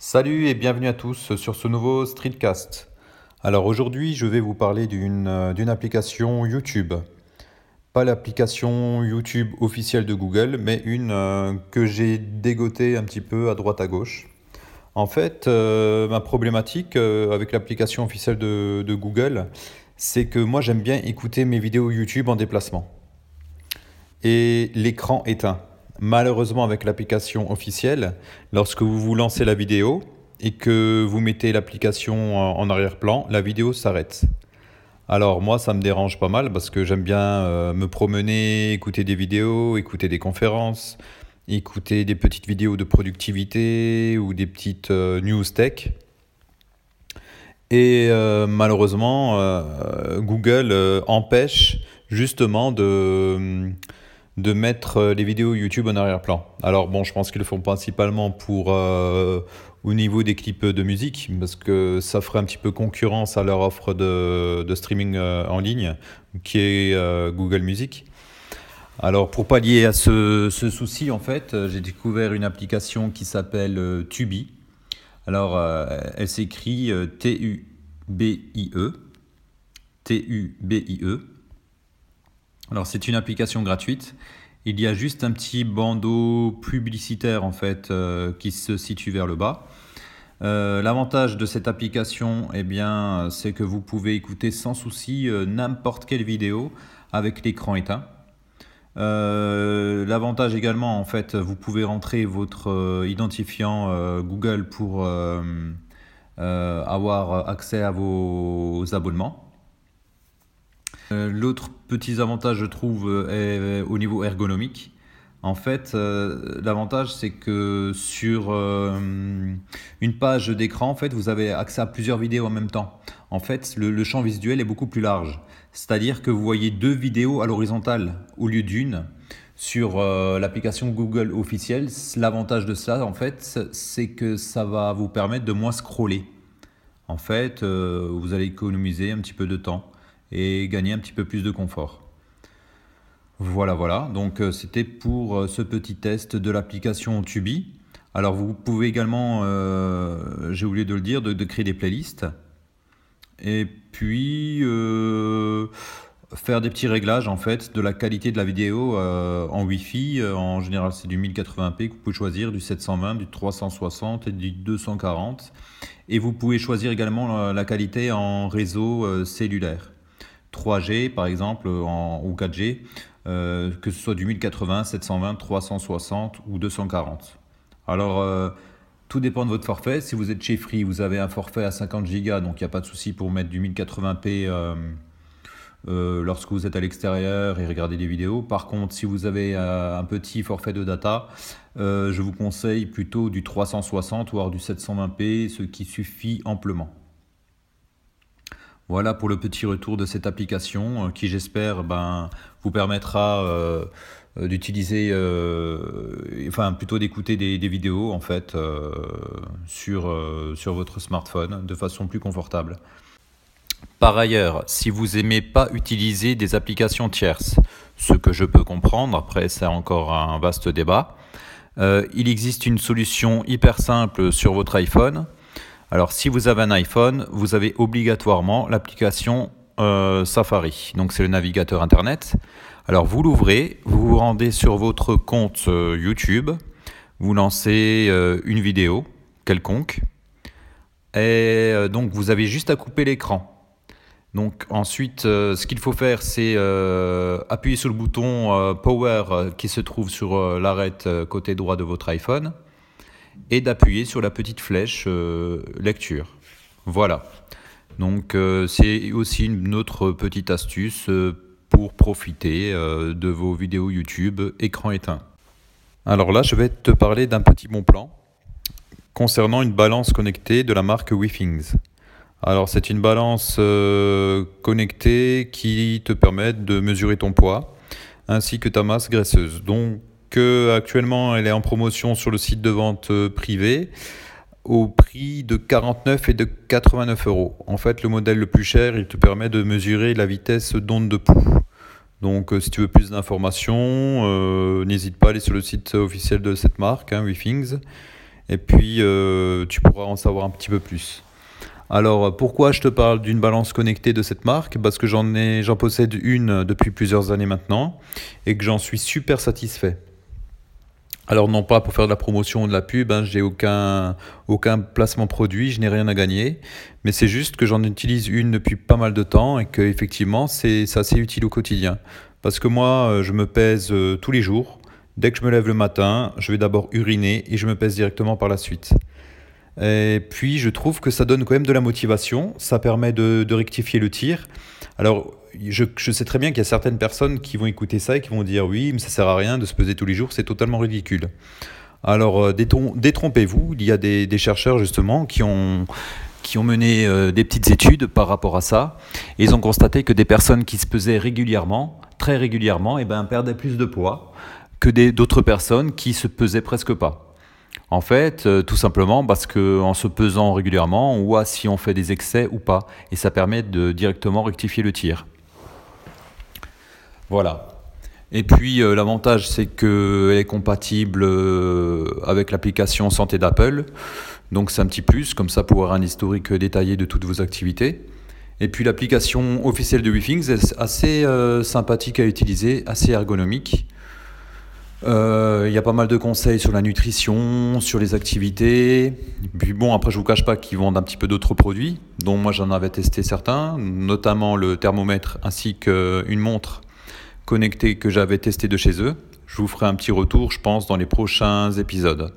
Salut et bienvenue à tous sur ce nouveau Streetcast. Alors aujourd'hui, je vais vous parler d'une euh, application YouTube. Pas l'application YouTube officielle de Google, mais une euh, que j'ai dégotée un petit peu à droite à gauche. En fait, euh, ma problématique avec l'application officielle de, de Google, c'est que moi j'aime bien écouter mes vidéos YouTube en déplacement. Et l'écran éteint. Malheureusement, avec l'application officielle, lorsque vous vous lancez la vidéo et que vous mettez l'application en arrière-plan, la vidéo s'arrête. Alors moi, ça me dérange pas mal parce que j'aime bien euh, me promener, écouter des vidéos, écouter des conférences, écouter des petites vidéos de productivité ou des petites euh, news tech. Et euh, malheureusement, Google empêche justement de de mettre euh, les vidéos YouTube en arrière-plan. Alors bon, je pense qu'ils le font principalement pour euh, au niveau des clips de musique, parce que ça ferait un petit peu concurrence à leur offre de, streaming euh, en ligne, qui est Google Music. Alors pour pallier à ce, ce souci, en fait, j'ai découvert une application qui s'appelle Tubi. Alors elle s'écrit T-U-B-I-E. T-U-B-I-E. Alors c'est une application gratuite. Il y a juste un petit bandeau publicitaire en fait euh, qui se situe vers le bas. Euh, l'avantage de cette application, eh bien, c'est que vous pouvez écouter sans souci euh, n'importe quelle vidéo avec l'écran éteint. L'avantage également, en fait, vous pouvez rentrer votre identifiant Google pour avoir accès à vos abonnements. Euh, l'autre petit avantage, je trouve, euh, est au niveau ergonomique. En fait, euh, l'avantage, c'est que sur une page d'écran, en fait, vous avez accès à plusieurs vidéos en même temps. En fait, le, champ visuel est beaucoup plus large. C'est-à-dire que vous voyez deux vidéos à l'horizontale au lieu d'une sur l'application Google officielle. L'avantage de ça, en fait, c'est que ça va vous permettre de moins scroller. En fait, vous allez économiser un petit peu de temps et gagner un petit peu plus de confort. Voilà, voilà. Donc euh, c'était pour euh, ce petit test de l'application Tubi. Alors vous pouvez également, euh, j'ai oublié de le dire, de, créer des playlists. Et puis faire des petits réglages en fait de la qualité de la vidéo en Wi-Fi. En général c'est du 1080p que vous pouvez choisir, du 720, du 360 et du 240. Et vous pouvez choisir également la qualité en réseau cellulaire. 3G par exemple ou 4G, euh, que ce soit du 1080, 720, 360 ou 240. Alors euh, tout dépend de votre forfait. Si vous êtes chez Free, vous avez un forfait à 50 Go, donc il n'y a pas de souci pour mettre du 1080p euh, lorsque vous êtes à l'extérieur et regardez des vidéos. Par contre, si vous avez un petit forfait de data, je vous conseille plutôt du 360 ou du 720p, ce qui suffit amplement. Voilà pour le petit retour de cette application euh, qui j'espère ben, vous permettra euh, euh, d'utiliser, enfin plutôt d'écouter des, vidéos en fait sur, sur votre smartphone de façon plus confortable. Par ailleurs, si vous aimez pas utiliser des applications tierces, ce que je peux comprendre, après c'est encore un vaste débat, il existe une solution hyper simple sur votre iPhone alors si vous avez un iPhone, vous avez obligatoirement l'application euh, Safari. Donc c'est le navigateur Internet. Alors vous l'ouvrez, vous vous rendez sur votre compte euh, YouTube, vous lancez euh, une vidéo quelconque, et donc vous avez juste à couper l'écran. Donc ensuite, ce qu'il faut faire, c'est appuyer sur le bouton Power qui se trouve sur l'arête côté droit de votre iPhone et d'appuyer sur la petite flèche euh, lecture. Voilà. Donc euh, c'est aussi une autre petite astuce euh, pour profiter de vos vidéos YouTube écran éteint. Alors là, je vais te parler d'un petit bon plan concernant une balance connectée de la marque WeThings. Alors c'est une balance connectée qui te permet de mesurer ton poids ainsi que ta masse graisseuse. Donc que actuellement elle est en promotion sur le site de vente euh, privé au prix de 49 et de 89 euros. En fait, le modèle le plus cher, il te permet de mesurer la vitesse d'onde de pouls. Donc, euh, si tu veux plus d'informations, euh, n'hésite pas à aller sur le site officiel de cette marque, hein, et puis tu pourras en savoir un petit peu plus. Alors pourquoi je te parle d'une balance connectée de cette marque? Parce que j'en possède une depuis plusieurs années maintenant et que j'en suis super satisfait. Alors non pas pour faire de la promotion ou de la pub, hein, j'ai aucun, aucun placement produit, je n'ai rien à gagner, mais c'est juste que j'en utilise une depuis pas mal de temps et que effectivement c'est assez utile au quotidien. Parce que moi euh, je me pèse euh, tous les jours, dès que je me lève le matin, je vais d'abord uriner et je me pèse directement par la suite. Et puis je trouve que ça donne quand même de la motivation, ça permet de, rectifier le tir. Alors je, sais très bien qu'il y a certaines personnes qui vont écouter ça et qui vont dire oui, mais ça sert à rien de se peser tous les jours, c'est totalement ridicule. Alors euh, détrompez-vous, il y a des, chercheurs justement qui ont, qui ont mené euh, des petites études par rapport à ça et ils ont constaté que des personnes qui se pesaient régulièrement, très régulièrement, et eh ben, perdaient plus de poids que d'autres personnes qui se pesaient presque pas. En fait, euh, tout simplement parce qu'en se pesant régulièrement, on voit si on fait des excès ou pas, et ça permet de directement rectifier le tir. Voilà. Et puis euh, l'avantage, c'est qu'elle est compatible euh, avec l'application santé d'Apple. Donc c'est un petit plus, comme ça pour avoir un historique détaillé de toutes vos activités. Et puis l'application officielle de WeThings est assez sympathique à utiliser, assez ergonomique. Il y a pas mal de conseils sur la nutrition, sur les activités. Puis bon, après, je vous cache pas qu'ils vendent un petit peu d'autres produits, dont moi j'en avais testé certains, notamment le thermomètre ainsi qu'une montre connectés que j'avais testé de chez eux. Je vous ferai un petit retour, je pense, dans les prochains épisodes.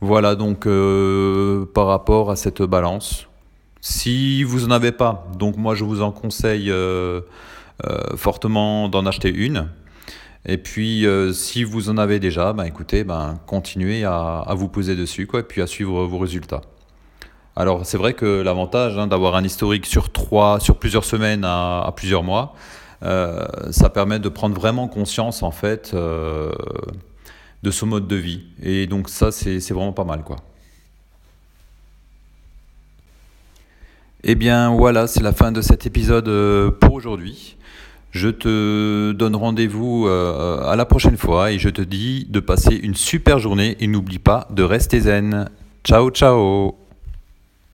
Voilà donc euh, par rapport à cette balance. Si vous n'en avez pas, donc moi je vous en conseille euh, euh, fortement d'en acheter une. Et puis si vous en avez déjà, ben, écoutez, ben, continuez à, vous poser dessus quoi, et puis à suivre vos résultats. Alors c'est vrai que l'avantage hein, d'avoir un historique sur, trois, sur plusieurs semaines à plusieurs mois, euh, ça permet de prendre vraiment conscience en fait euh, de ce mode de vie. Et donc ça, c'est vraiment pas mal quoi. Eh bien voilà, c'est la fin de cet épisode euh, pour aujourd'hui. Je te donne rendez-vous à la prochaine fois et je te dis de passer une super journée et n'oublie pas de rester zen. Ciao ciao